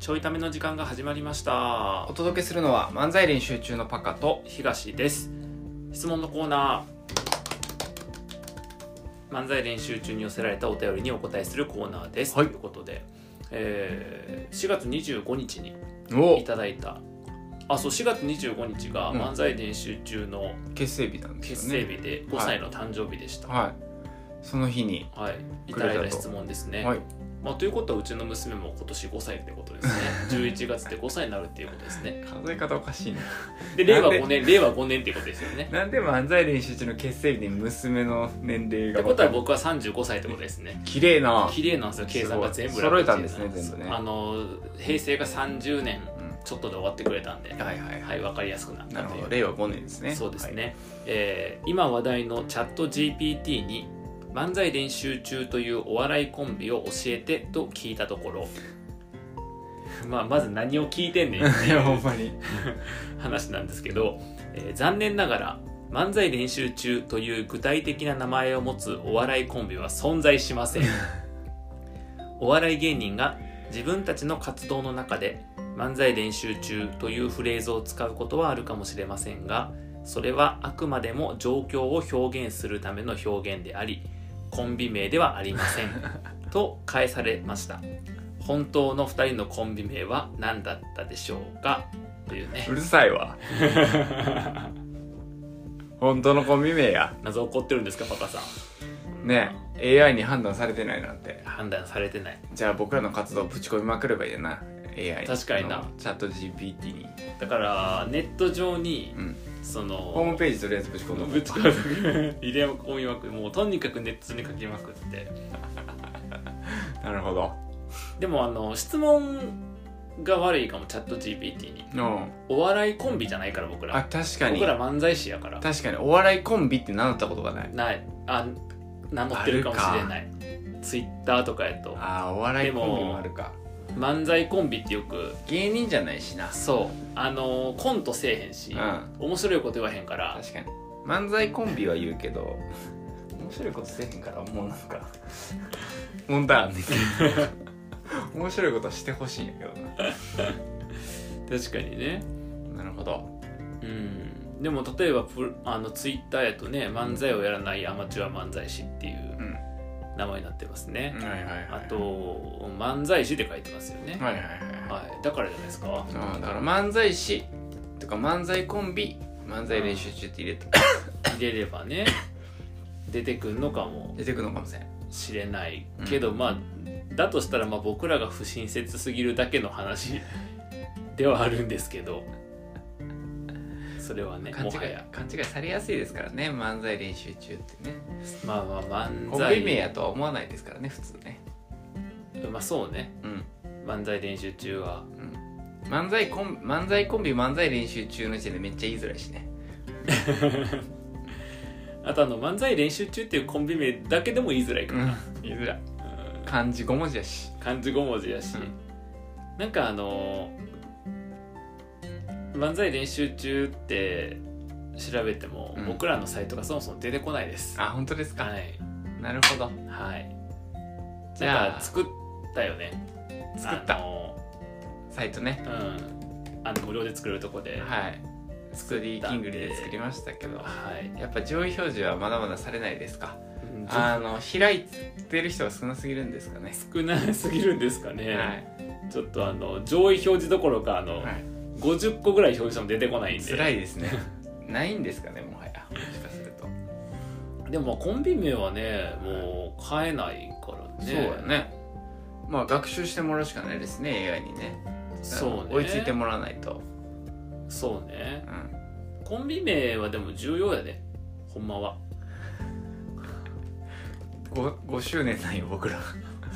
ちょいための時間が始まりました。お届けするのは漫才練習中のパカと東。です質問のコーナー。漫才練習中に寄せられたお便りにお答えするコーナーです、はい。ということで、えー4月25日にお。いただいた。あそう4月25日がうん。漫才練習中の結成日なんですね。成日で5歳の誕生日でした、はい。その日にはい、いただいた質問ですね、はいまあ、ということはうちの娘も今年5歳ってことですね。11月で5歳になるっていうことですね。数え方おかしいね。で令和なんで5年令和5年っていうことですよね。なんで漫才練習中の結成日に娘の年齢がってことは僕は35歳ってことですね。綺麗な。綺麗なんですよ。計算が全部揃えたんですね全部ね。あの平成が30年うん。ちょっとで終わってくれたんで、はいはいはい、はい、分かりやすくなったなるほど。令和5年ですね。そうですね、えー今話題のチャット GPT に漫才練習中というお笑いコンビを教えてと聞いたところ。まあまず何を聞いてんねんってはい、うやほんまに。話なんですけど、えー残念ながら漫才練習中という具体的な名前を持つお笑いコンビは存在しません。お笑い芸人が自分たちの活動の中で漫才練習中というフレーズを使うことはあるかもしれませんがそれはあくまでも状況を表現するための表現でありコンビ名ではありません。と返されました。本当の2人のコンビ名は何だったでしょうか？というね。うるさいわ。本当のコンビ名や。謎起こってるんですかパカさん。ね AI に判断されてないなんて。判断されてない。じゃあ僕らの活動ぶち込みまくればいいな AI 確かにな。のチャット GPT にだからネット上にうん。そのホームページとりあえずぶち込んどこうぶち込む。入れ込みまくもうとにかくネットに書きまくって。なるほど。でもあの質問が悪いかもチャット GPT に。のお笑いコンビじゃないから僕あら確かに。僕ら漫才師やから。確かにお笑いコンビって名乗ったことがない。ない。あ名乗ってるかもしれない。ツイッターとかやと。ああお笑いコンビもあるか漫才コンビってよく。芸人じゃないしなそう。あのコントせえへんし、うん。面白いこと言わへんから。確かに。漫才コンビは言うけど 面白いことせえへんからもうなんか 問題あんねんけど。面白いことしてほしいんやけど確かにね。ななるほど。うん。でも例えばプあのツイッターやとね漫才をやらないアマチュア漫才師っていううん名前になってますね、はいはいはい。あと漫才師って書いてますよね、はいはいはいはい、だからじゃないですか。ああだから漫才師。とか漫才コンビ。漫才練習中って入れて入れればね出てくるのかも。出てくるのかもしれん。しれないけど、まあだとしたらまあ僕らが不親切すぎるだけの話ではあるんですけどそれはね勘違い勘違いされやすいですからね漫才練習中ってね。まあまあ漫コン才ビ名やとは思わないですからね普通ね。まあそうね。うん。漫才練習中は。漫才コン漫才コンビ漫才練習中の時点でめっちゃ言いづらいしね。あとあの漫才練習中っていうコンビ名だけでも言いづらいからな、言いづらい。うん。漢字5文字やし。漢字5文字やし、うん。なんかあの漫才練習中って調べても、うん。僕らのサイトがそもそも出てこないです。あ本当ですか、はい。なるほど。はい。じゃあか作ったよね。作った。サイトね。うん。あの無料で作れるとこではい。ストリーキングリで作りましたけど。はい、やっぱ上位表示はまだまだされないですか？うん。あの開いてる人が少なすぎるんですかね？少なすぎるんですかね、はい。ちょっとあの上位表示どころかあの、はい50個ぐらい表示しても出てこないんで。辛いですね。ないんですかねもはや。もしかすると。でもまあコンビ名はねもう変えないからね。そうやね。まあ学習してもらうしかないですね AI にね。そうね。追いついてもらわないと。そうね。うん。コンビ名はでも重要やでほんまは。5, 5周年なんよ僕ら。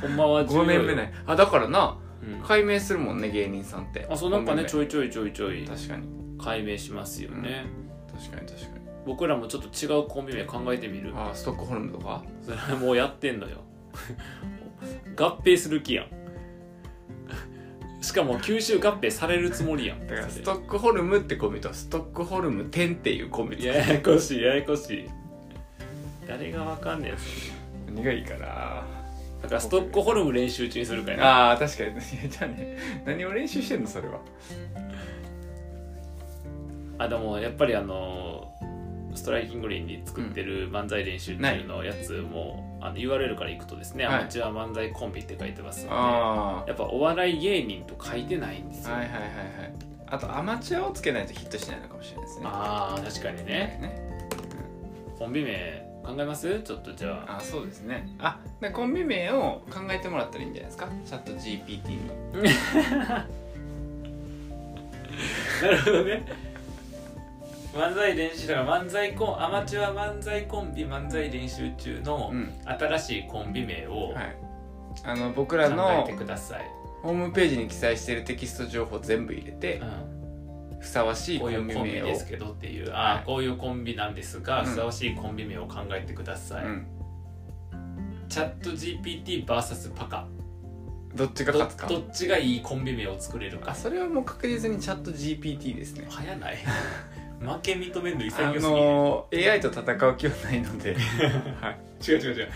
ほんまは重要5年目ないあだからなうん解明するもんね芸人さんって。あそうなんかねちょょいちょいちょいちょい。確かに。解明しますよね、確かに確かに。僕らもちょっと違うコンビ名考えてみる。あストックホルムとか？それは もうやってんのよ。合併する気やん。しかも吸収合併されるつもりやん。だからストックホルムってコンビとストックホルム10っていうコンビややこしいややこしい。誰がわかんねえやつ何がいいかなだからストックホルム練習中にするから。ねああ確かに。じゃあね何を練習してんのそれは。あでもやっぱりあのストライキングリーンに作ってる漫才練習中のやつも、あの URL から行くとですね、はい。アマチュア漫才コンビって書いてますのであやっぱお笑い芸人と書いてないんですよ、あはいはいはいはい。あとアマチュアをつけないとヒットしないのかもしれないですね。ああ確かにね。ね。コンビ名考えます？ちょっとじゃあ。あそうですね。あでコンビ名を考えてもらったらいいんじゃないですか？チャット GPT に。なるほどね。漫才練習だから漫才コンアマチュア漫才コンビ漫才練習中のうん。新しいコンビ名をはい。あの僕考らのえてください、ホームページに記載しているテキスト情報全部入れてうんふさわしいコこういうコンビンビ名をですけどっていう、あはい。あこういうコンビなんですが、うん。ふさわしいコンビ名を考えてください、うん。チャット GPTVS パカどっちがど勝つか。どっちがいいコンビ名を作れるか。あそれはもう確実にチャット GPT ですね。早ない？負け認めるのあ潔すぎる、の AI と戦う気はないので、はい、違う違う違う。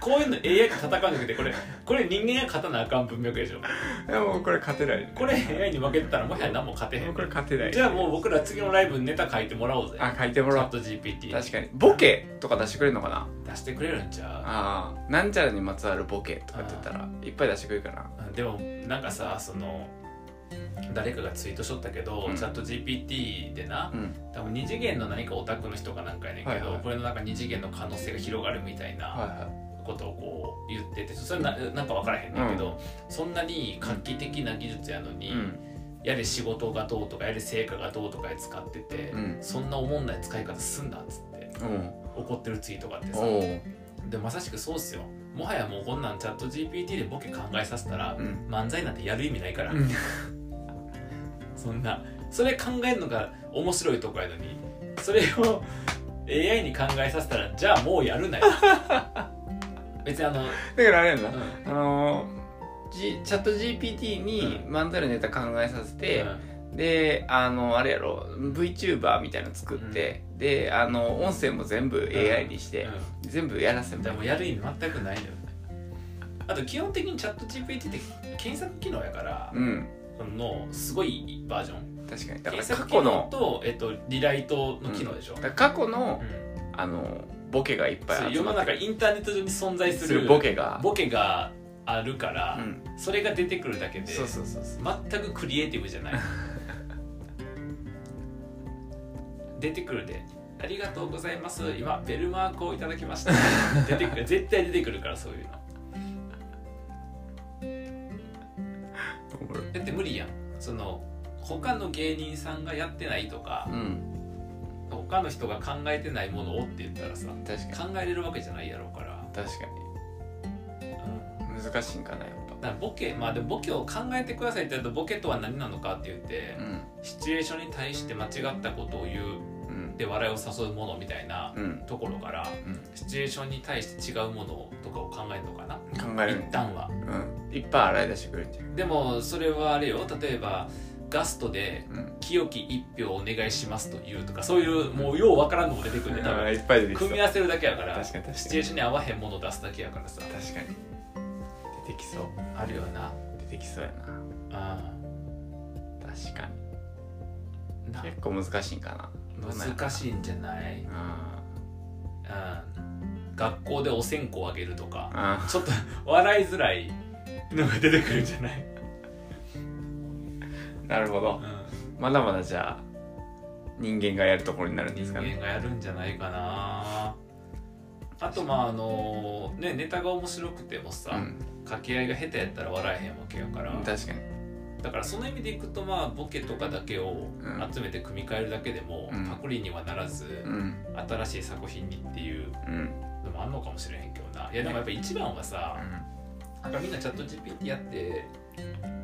こういうの AI と戦わなくてこれこれ人間が勝たなあかん文脈でしょ。いやもうこれ勝てない。これ AI に負けてたらもはや何も勝てへん。これ勝てない。じゃあもう僕ら次のライブにネタ書いてもらおうぜ。あ書いてもらおう。チャット GPT 確かに。ボケとか出してくれるのかな？出してくれるんちゃああなんちゃらにまつわるボケとかって言ったらいっぱい出してくれるかなうでもなんかさその誰かがツイートしとったけど、うん。チャット GPT でなうん。多分二次元の何かオタクの人かなんかやねんけど、はいはい。これのなんか二次元の可能性が広がるみたいなはいはことをこう言っててそれななんか分からへんねんけど、そんなに画期的な技術やのに、いうん。やれ仕事がどうとかやれ成果がどうとかで使ってて、うん。そんなおもんない使い方すんなっつって怒ってるツイートがあってさ。でまさしくそうっすよ。もはやもうこんなんチャット GPT でボケ考えさせたら、うん。漫才なんてやる意味ないから、うんそんなそれ考えるのが面白いとこやのにそれを AI に考えさせたらじゃあもうやるなよ。別にあの、だからあれやんな、うん。あのチャット GPT に漫才のネタ考えさせて、であのあれやろ VTuber みたいなの作って、であの音声も全部 AI にして、う全部やらせん、ばでもやる意味全くないのよあと基本的にチャット GPT って検索機能やから、うんそのすごいバージョン。確かに。だから過去の。と、えっと、リライトの機能でしょ、だから過去のうん。あのボケがいっぱい集世の中インターネット上に存在すするるボケが。ボケがあるから、うん。それが出てくるだけでそうそうそうそう。全くクリエイティブじゃない。出てくるで。ありがとうございます。今ベルマークをいただきました。出てくる絶対出てくるからそういうのって無理やん。その他の芸人さんがやってないとかうん。他の人が考えてないものをって言ったらさ確かに。考えれるわけじゃないやろうから、確かうん。に難しいんかなやっだからボケまあでもボケを考えてくださいって言うとボケとは何なのかって言って、ぱうん。シチュエーションに対して間違ったことを言ううんで笑いを誘うものみたいなうん。ところからうん。シチュエーションに対して違うものとかを考えるのかな？考える。一旦は。うん。いっぱい洗い出してくれるんじゃんでもそれはあれよ。例えばガストでうん。清き一票お願いしますと言うとかそういうもうようわからんのも出てくる。ね多分いっぱい出てきそう。組み合わせるだけやから。確かに確かに。シチュエーションに合わへんものを出すだけやから。さ確かに。出てきそう。あるよな。出てきそうやな。あ確かに。な結構難しいんかな難しいんじゃない、あうん、学校でお線香あげるとかあちょっと笑いづらいのが出てくるんじゃない、なるほど。まだまだじゃあ人間がやるところになるんで人すかね。間がやるんじゃないかな。あとまああのねネタが面白くてもさ、うん。掛け合いが下手やったら笑えへんわけやから。確かにだからその意味でいくとまあボケとかだけをうん。集めて組み替えるだけでも、うん。パクリにはならず、うん。新しい作品にっていううん。のもあんのかもしれへんけどな。いやでもやっぱ一番はさ、なんかみんなチャット GPT やって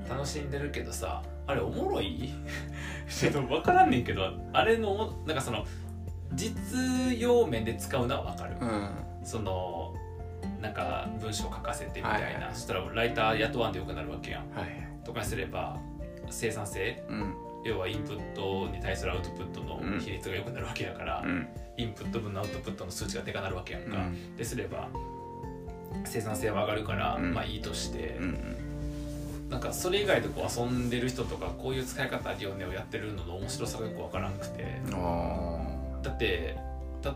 楽しんでるけどさあれおもろい？ちょっと分からんねんけどあれのなんかその実用面で使うのは分かる、うん。そのなんか文章書かせてみたいな、はいはい。そしたらライター雇わんでよくなるわけやん。はいとかにすれば生産性うん。要はインプットに対するアウトプットのうん。比率が良くなるわけやから、うん。インプット分のアウトプットの数値がでかなるわけやんか、うん。ですれば生産性は上がるから、うん。まあいいとして、うんなんかそれ以外でこう遊んでる人とかこういう使い方あるよねをやってるのの面白さがよくわからなくて。だって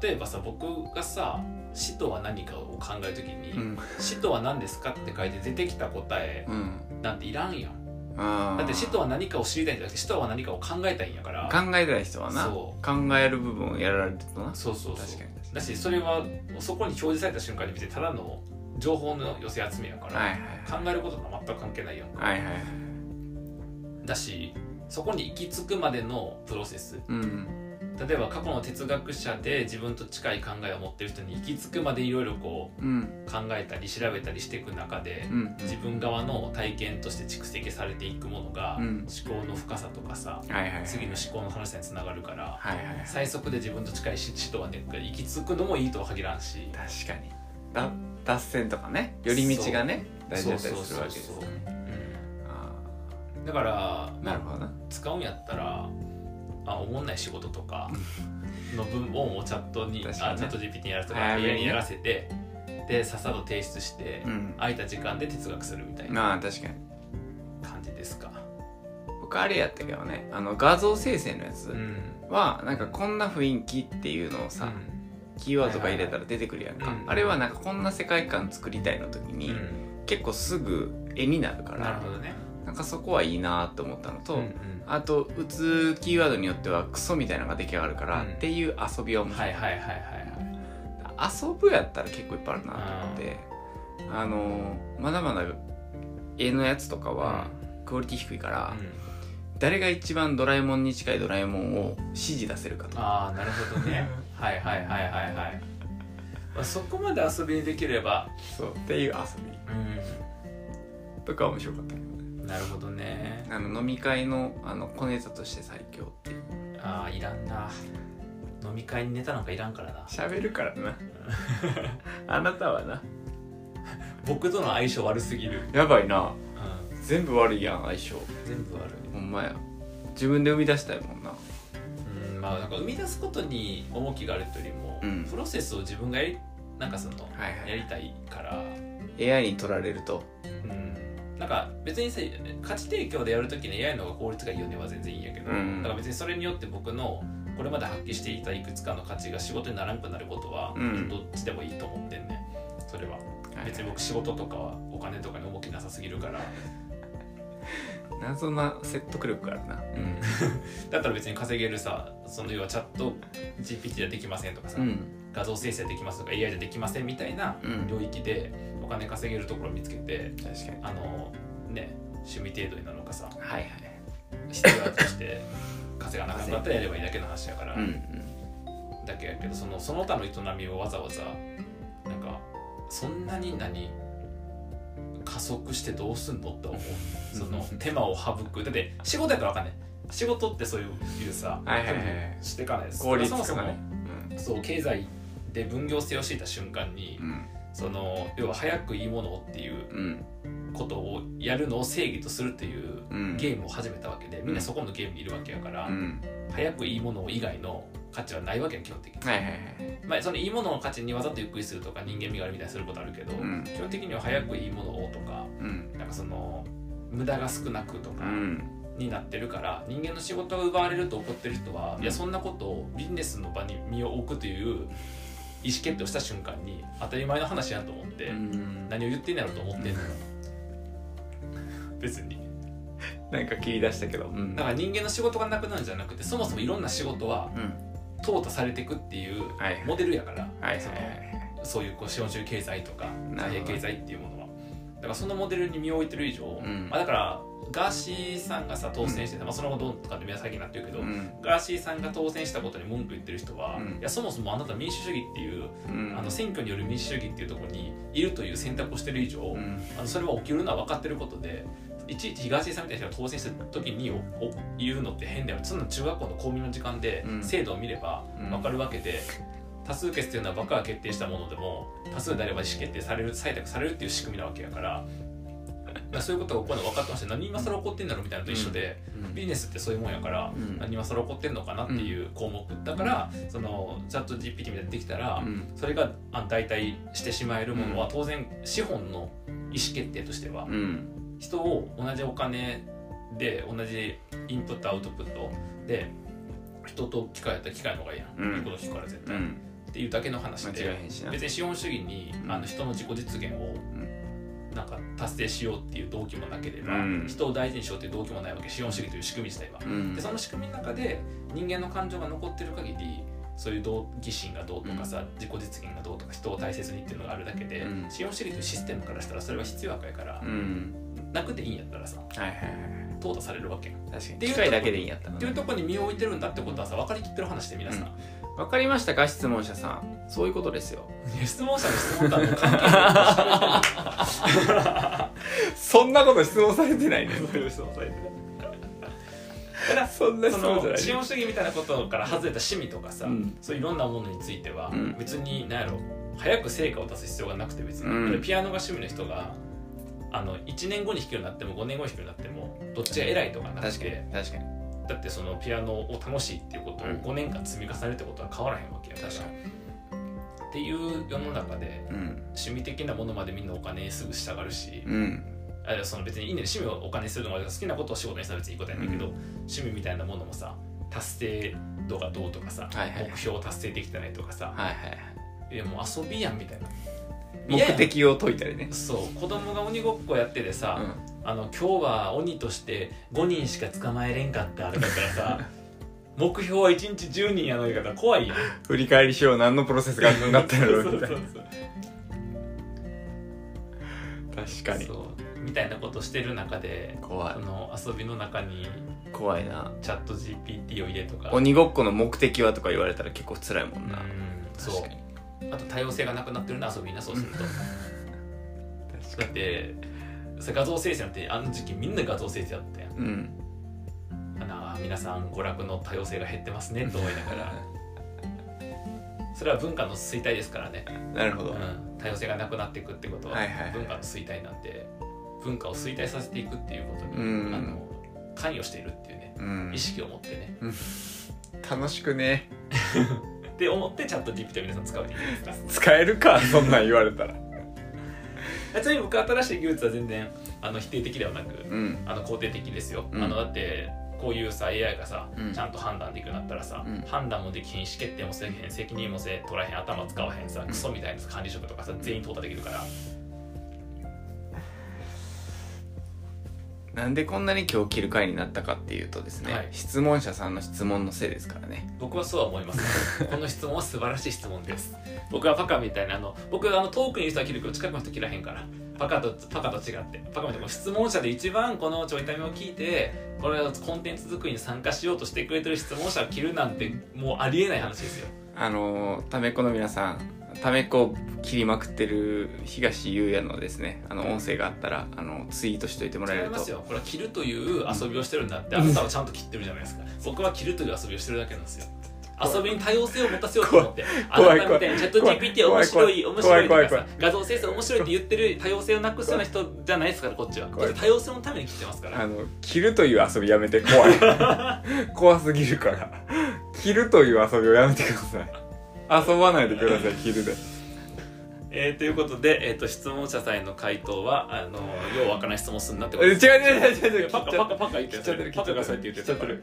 例えばさ僕がさ「死とは何か」を考える時に「ーうん。死とは何ですか?」って書いて出てきた答えうん。なんていらんやんだって死とは何かを知りたいんじゃなくて死とは何かを考えたいんやから。考えてない人はな。そ考える部分をやられるとな。そうそうそう。確かに。だしそれはそこに表示された瞬間に別にただの情報の寄せ集めやから、はいはい考えることとは全く関係ないやんか、はいはいはい。だしそこに行き着くまでのプロセス。うん例えば過去の哲学者で自分と近い考えを持ってる人に行き着くまでいろいろこうん。う考えたり調べたりしていく中で、うん。自分側の体験として蓄積されていくものが、うん。思考の深さとかさはいはいはい。次の思考の話につながるから、はいはいはい。最速で自分と近い人はね行き着くのもいいとは限らんし。確かに。だ脱線とかね寄り道がね大事だったりするわけですね。だからーなるほどな。使うんやったらあおもんない仕事とかの文をチャットに、あチャット GPT にやらせとか AI にやらせてでさっさと提出して、うん。空いた時間で哲学するみたいなまあ確かに。感じですか？僕あれやったけどねあの画像生成のやつうん。はなんかこんな雰囲気っていうのをさ、キーワードとか入れたら出てくるやんか、はいはいはい。うんあれはなんかこんな世界観作りたいの時に、うん。結構すぐ絵になるかなるらほどねなんかそこはいいなと思ったのと、うんうん。あと打つキーワードによってはクソみたいなのが出来上がるから、うん。っていう遊びは面白い、はいはいはいはいはい。遊ぶやったら結構いっぱいあるなと思ってあのまだまだ絵のやつとかはクオリティ低いから、誰が一番ドラえもんに近いドラえもんを指示出せるかと。ああなるほどね。はいはいはいはいはい、まあ、そこまで遊びにできれば。そうっていう遊うびとか面白かったけどなるほどね。あの飲み会のあの小ネタとして最強っていう。ああいらんな。飲み会にネタなんかいらんからな。喋るからな。あなたはな。僕との相性悪すぎる、やばいな。う全部悪いやん相性。ん、全部悪い。ほんまや。自分で生み出したいもんな。うんまあなんか生み出すことに重きがあるというよりも、うん。プロセスを自分がやりなんかその、はいはいやりたいから、AI に取られると。うん、なんか別にさ価値提供でやるときに AI の方が効率がいいよねは全然いいんやけど、うんだから別にそれによって僕のこれまで発揮していたいくつかの価値が仕事にならなくなることは、うん。どっちでもいいと思ってんねそれは。別に僕仕事とかはお金とかに重きなさすぎるから、謎な説得力があるな。だったら別に稼げるさその要はチャット GPT ではできませんとかさ、うん。画像生成できますとか AI でできませんみたいなうん。領域でお金稼げるところを見つけて確かに。あのね趣味程度になのかさはいはい。必要として稼がなかったらやればいいだけの話やから、うんだけやけどそのその他の営みをわざわざなんかそんなに何加速してどうすんのって思う。その手間を省く。だって仕事やったらわかんない。仕事ってそういうさ、はいはいはい。していかないです。効率そもそもとかねそう経済で分業制を敷いた瞬間に、うんその要は早くいいものをっていううんことをやるのを正義とするっていううん。ゲームを始めたわけでみんなそこのゲームにいるわけやから、うん。早くいいもの以外の価値はないわけや基本的に、はいはいはいまあ、そのいいものの価値にわざとゆっくりするとか人間味があるみたいにすることあるけど、うん。基本的には早くいいものをとかうん。なんかその無駄が少なくとかうん。になってるから人間の仕事が奪われると怒ってる人は、いやそんなことをビジネスの場に身を置くという意思決定をした瞬間に当たり前の話やと思って、うん。何を言ってんやろと思ってんのよ。別に。なんか切り出したけど。うん。だから人間の仕事がなくなるんじゃなくてそもそもいろんな仕事はうん。淘汰されていくっていうモデルやから、はいはいそのはい。そういうこう資本主義経済とかなるほど。貨幣経済っていうものは。だからそのモデルに身を置いてる以上、ん。まあ、だからガーシーさんがさ当選して、まあ、その後どうとかで皆さんになってるけど、うん。ガーシーさんが当選したことに文句言ってる人は、うん。いやそもそもあなた民主主義っていう、うん。あの選挙による民主主義っていうところにいるという選択をしてる以上、うん。あのそれは起きるのは分かってることでいちいち東井さんみたいな人が当選した時におお言うのって変だよ。そんな中学校の公民の時間でうん。制度を見ればうん。分かるわけで、多数決っていうのはバカが決定したものでも多数であれば意思決定される採択されるっていう仕組みなわけやかららそういうことが起こるの分かってました。何今更起こってんだろうみたいなのと一緒で、うんビジネスってそういうもんやから、うん。何今更起こってんのかなっていう項目。だから、そのチャット GPT みたいなのできたら、うん。それがあ代替してしまえるものは当然資本の意思決定としてはうん。人を同じお金で同じインプットアウトプットで人と機械やったら機械の方がいいやん、うん。いいこと聞くから絶対、っうん。ていうだけの話で別に資本主義に、うん。あの人の自己実現をなんか達成しようっていう動機もなければ、うん。人を大事にしようっていう動機もないわけ資本主義という仕組み自体は。うん。でその仕組みの中で人間の感情が残ってる限りそういう動機心がどうとかさ、自己実現がどうとか人を大切にっていうのがあるだけで、うん。資本主義というシステムからしたらそれは必要悪やからう、ん。なくていいんやったらさはいはいはい淘汰されるわけ確かに。ていう機械だけでいいんやったらていうところに身を置いてるんだってことはさ分かりきってる話で皆さん、わかりましたか？質問者さん。そういうことですよ。質問者の質問とはもう関係ない。そんなこと質問されてないね。そういう質問されてるだからそんなそ質問じゃない。の資本主義みたいなことから外れた趣味とかさ、うん。そういろんなものについては、うん。別に何やろ早く成果を出す必要がなくて別に、うん。ピアノが趣味の人があの1年後に弾けるようになっても5年後に弾けるようになってもどっちが偉いとかなく確かにて確かにだってそのピアノを楽しいっていうことをうん。5年間積み重ねるってことは変わらへんわけやから、確かっていう世の中でうん。趣味的なものまでみんなお金にすぐ従うし、うん。あその別にいいね趣味をお金にするのが好きなことを仕事にしたら別にいいことやねんけど、うん。趣味みたいなものもさ達成度がどうとかさ、はいはい目標を達成できてないとかさ、はいはいい。やもう遊びやんみたいな。目的を解いたりね。そう子供が鬼ごっこやっててさ、あの今日は鬼として5人しか捕まえれんかったあれだからさ 目標は1日10人やの言い方怖いやん振り返りしよう何のプロセスがかかったんやろうみ たいな確かに。そうみたいなことしてる中で怖い。その遊びの中に怖いな。チャット GPT を入れとか。鬼ごっこの目的はとか言われたら結構辛いもんな。うんそう。確かに。あと多様性がなくなってるな遊びなそうすると。だってさ画像生成なんてあの時期みんな画像生成やったやん。うん。あの皆さん娯楽の多様性が減ってますねと思いながら。それは文化の衰退ですからね、なるほど、うん、多様性がなくなっていくってことは文化の衰退なんで文化を衰退させていくっていうことに、うん。あの関与しているっていうね。うん。意識を持ってね、楽しくね。って思ってチャット GPT を皆さん使うでいいですか？使えるかそんなん言われたらちなみに僕新しい技術は全然あの否定的ではなく、うん。あの肯定的ですよ、うん。あのだってこういうさ AI がさ、うん。ちゃんと判断できるようになったらさ、うん。判断もできひん意思決定もせえへん責任もせ取らへん頭使わへんさクソみたいな管理職とかさ全員淘汰できるからなんでこんなに今日切る回になったかっていうとですね、はい。質問者さんの質問のせいですからね。僕はそうは思います、この質問は素晴らしい質問です。僕はパカみたいなあの僕あの遠くにいる人は切るけど近くの人切らへんから。パカとパカと違って。パカみたいな。質問者で一番このちょいためを聞いてこれをコンテンツ作りに参加しようとしてくれてる質問者を切るなんてもうありえない話ですよ。あのーためっこの皆さんためっこを切りまくってる東優也のですねあの音声があったらあのツイートしといてもらえると。ますよ。これは切るという遊びをしてるんだってあなたはちゃんと切ってるじゃないですか。僕は切るという遊びをしてるだけなんですよ。遊びに多様性を持たせようと思ってあ怖いなたみたいにチャット GPT は面白い面白いとかさ画像生成面白いって言ってる多様性をなくすような人じゃないですからこっちは。こ怖いっちは多様性のために切ってますから。あの切るという遊びやめて怖い。怖すぎるから。切るという遊びをやめてください遊ばないでください切るで。えー、ということで、えー、と質問者さんへの回答はあのようわからない質問すんなってこえ違うとです。違う違う違う違う。パカパカパカ言って切っちゃってるパカがそうやって言ってたから。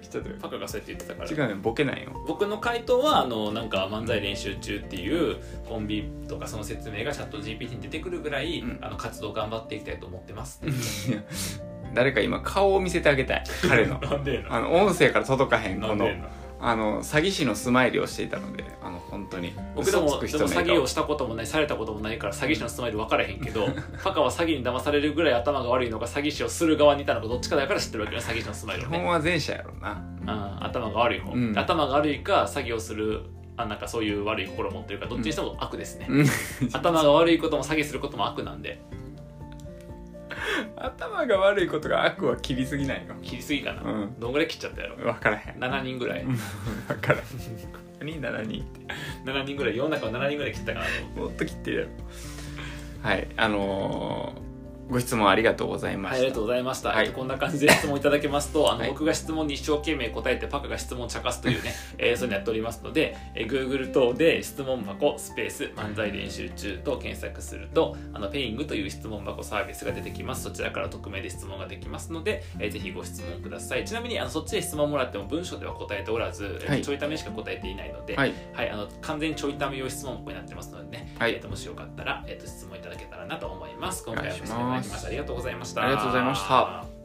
パカがそうやって言ってたから。違うねボケないよ。僕の回答はあのなんか漫才練習中っていうコンビとかその説明がチャット GPT に出てくるぐらい、うん。あの活動頑張っていきたいと思ってます。誰か今顔を見せてあげたい。彼の。あの音声から届かへんこの？あの詐欺師のスマイルをしていたのであの本当に僕でもでも詐欺をしたこともないされたこともないから詐欺師のスマイル分からへんけど パカは詐欺に騙されるぐらい頭が悪いのか詐欺師をする側にいたのかどっちかだから知ってるわけよ詐欺師のスマイ基ルをね、本は前者やろな。うん、頭が悪い方、うん。頭が悪いか詐欺をするあなんかそういう悪い心を持ってるかどっちにしても悪ですね、うん。頭が悪いことも詐欺することも悪なんで 頭が悪いことが悪は切りすぎないよ。切りすぎかな、うん。どんぐらい切っちゃったやろ？分からへん。7人ぐらい。分からへん。何？7人？って7人ぐらい。世の中は7人ぐらい切ったかなともっと切ってるやろ。はい。あのーご質問ありがとうございまはい、あしたりがとうございました。はいえっと、こんな感じで質問いただけますと、あの、はい僕が質問に一生懸命答えて、パカが質問を茶化すというね、えーそういうのやっておりますので、えー Google 等で質問箱スペース漫才練習中と検索すると、あの、ペイングという質問箱サービスが出てきます。そちらから匿名で質問ができますので、えーぜひご質問ください。ちなみに、あの、そっちで質問もらっても文章では答えておらず、えーはいちょいためしか答えていないので、はいはい、あの完全にちょいため用質問箱になってますのでね、はいえーともしよかったら、えーと質問いただけたらなと思います。今回はお願いしますありがとうございました。ありがとうございました。